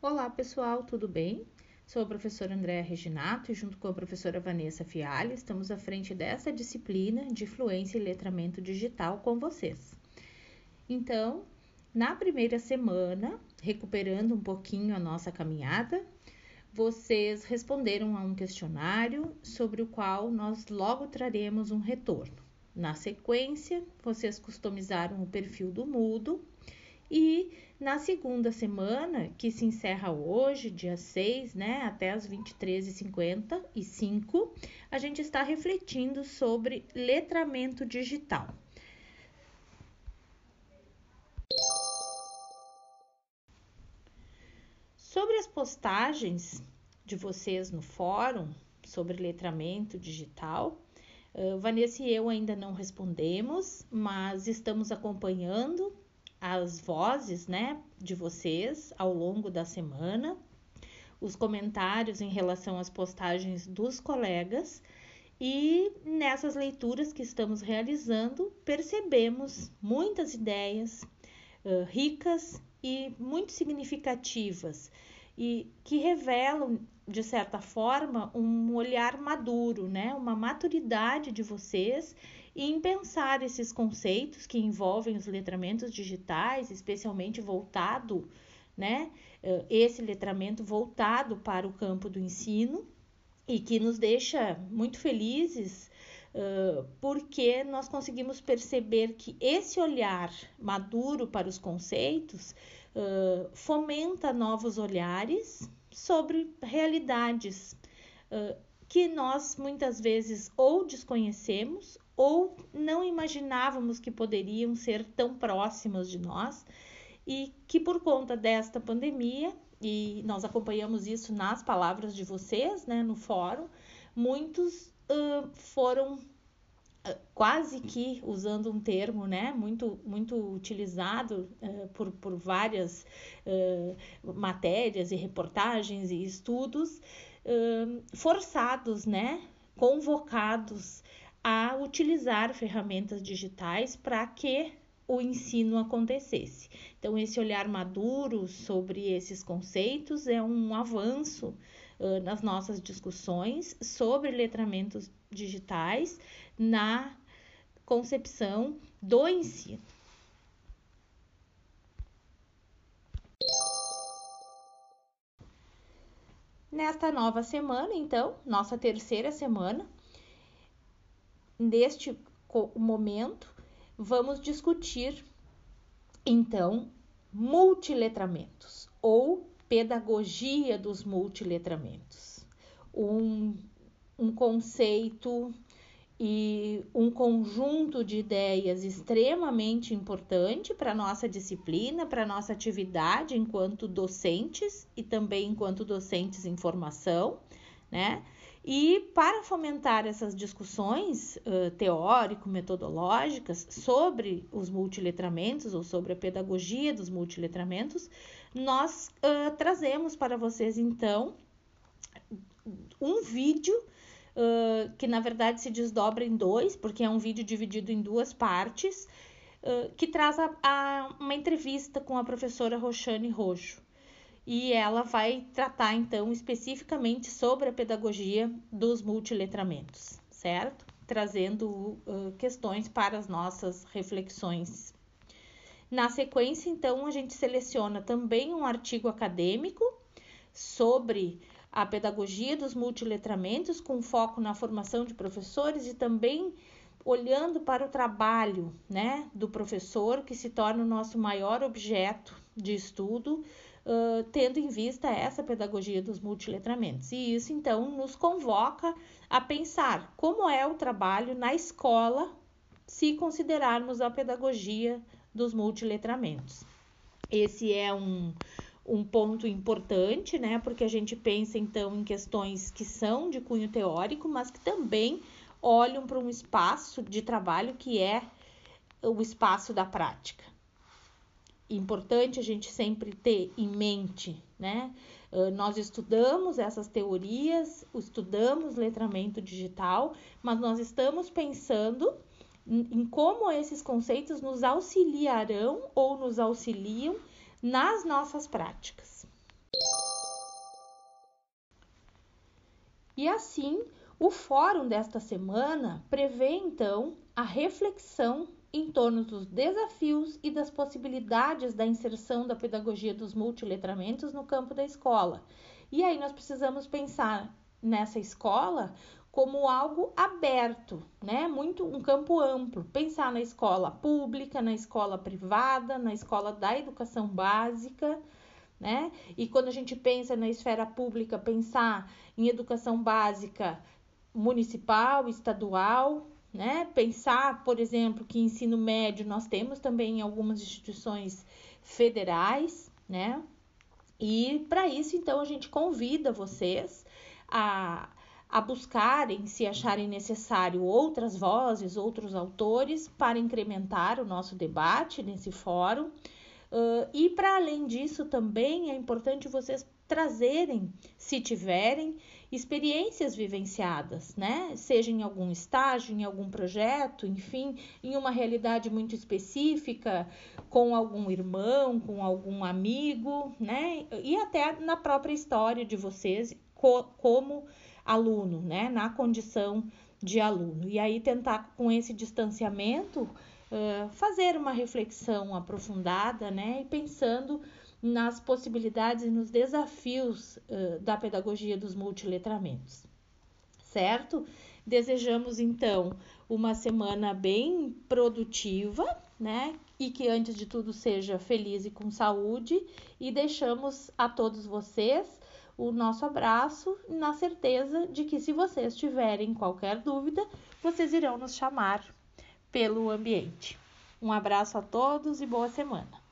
Olá pessoal, tudo bem? Sou a professora Andréa Reginato e junto com a professora Vanessa Fialli estamos à frente dessa disciplina de fluência e letramento digital com vocês. Então, na primeira semana, recuperando um pouquinho a nossa caminhada, vocês responderam a um questionário sobre o qual nós logo traremos um retorno. Na sequência, vocês customizaram o perfil do Mudo e na segunda semana, que se encerra hoje, dia 6, né, até as 23h55, a gente está refletindo sobre letramento digital. Sobre as postagens de vocês no fórum sobre letramento digital, Vanessa e eu ainda não respondemos, mas estamos acompanhando as vozes, né, de vocês ao longo da semana, os comentários em relação às postagens dos colegas e nessas leituras que estamos realizando, percebemos muitas ideias uh, ricas e muito significativas e que revelam de certa forma um olhar maduro, né? Uma maturidade de vocês em pensar esses conceitos que envolvem os letramentos digitais, especialmente voltado, né? Eh, esse letramento voltado para o campo do ensino e que nos deixa muito felizes porque nós conseguimos perceber que esse olhar maduro para os conceitos fomenta novos olhares sobre realidades que nós muitas vezes ou desconhecemos ou não imaginávamos que poderiam ser tão próximas de nós e que por conta desta pandemia e nós acompanhamos isso nas palavras de vocês, né, no fórum, muitos uh, foram quase que usando um termo né, muito, muito utilizado uh, por, por várias matérias e reportagens e estudos, forçados, né, convocados a utilizar ferramentas digitais para que o ensino acontecesse. Então, esse olhar maduro sobre esses conceitos é um avanço uh, nas nossas discussões sobre letramentos digitais na concepção do ensino. Nesta nova semana, então, nossa terceira semana, neste momento, vamos discutir então multiletramentos ou pedagogia dos multiletramentos. Um, um conceito e um conjunto de ideias extremamente importante para nossa disciplina, para nossa atividade enquanto docentes e também enquanto docentes em formação, né? E para fomentar essas discussões uh, teórico-metodológicas sobre os multiletramentos ou sobre a pedagogia dos multiletramentos, nós uh, trazemos para vocês então um vídeo uh, que na verdade se desdobra em dois, porque é um vídeo dividido em duas partes, que traz a, a, uma entrevista com a professora Roxane Rojo e ela vai tratar então especificamente sobre a pedagogia dos multiletramentos, certo? Trazendo uh, questões para as nossas reflexões. Na sequência, então, a gente seleciona também um artigo acadêmico sobre a pedagogia dos multiletramentos, com foco na formação de professores e também olhando para o trabalho né, do professor, que se torna o nosso maior objeto de estudo tendo em vista essa pedagogia dos multiletramentos. E isso, então, nos convoca a pensar como é o trabalho na escola se considerarmos a pedagogia dos multiletramentos. Esse é um, um ponto importante, né? Porque a gente pensa então em questões que são de cunho teórico, mas que também olham para um espaço de trabalho que é o espaço da prática importante a gente sempre ter em mente, né? Ah, nós estudamos essas teorias, estudamos letramento digital, mas nós estamos pensando em, em como esses conceitos nos auxiliarão ou nos auxiliam nas nossas práticas. E assim, o fórum desta semana prevê então a reflexão em torno dos desafios e das possibilidades da inserção da pedagogia dos multiletramentos no campo da escola. E aí nós precisamos pensar nessa escola como algo aberto, né? Muito um campo amplo. Pensar na escola pública, na escola privada, na escola da educação básica, né? E quando a gente pensa na esfera pública, pensar em educação básica municipal, estadual, né? Pensar, por exemplo, que ensino médio nós temos também algumas instituições federais, né? E para isso, então, a gente convida vocês a, a buscarem, se acharem necessário, outras vozes, outros autores para incrementar o nosso debate nesse fórum. Uh, e para além disso, também é importante vocês trazerem, se tiverem, experiências vivenciadas, né? Seja em algum estágio, em algum projeto, enfim, em uma realidade muito específica, com algum irmão, com algum amigo, né? E até na própria história de vocês co como aluno, né? Na condição de aluno. E aí tentar com esse distanciamento uh, fazer uma reflexão aprofundada, né? E pensando nas possibilidades e nos desafios uh, da pedagogia dos multiletramentos, certo? Desejamos então uma semana bem produtiva, né? E que antes de tudo seja feliz e com saúde, e deixamos a todos vocês o nosso abraço, na certeza de que, se vocês tiverem qualquer dúvida, vocês irão nos chamar pelo ambiente. Um abraço a todos e boa semana!